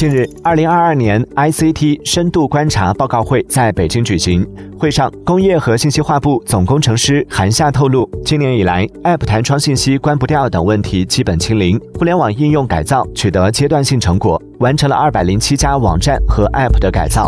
近日二零二二年 ict 深度观察报告会在北京举行会上工业和信息化部总工程师韩夏透露今年以来 app 弹窗信息关不掉等问题基本清零互联网应用改造取得阶段性成果完成了二百零七家网站和 app 的改造。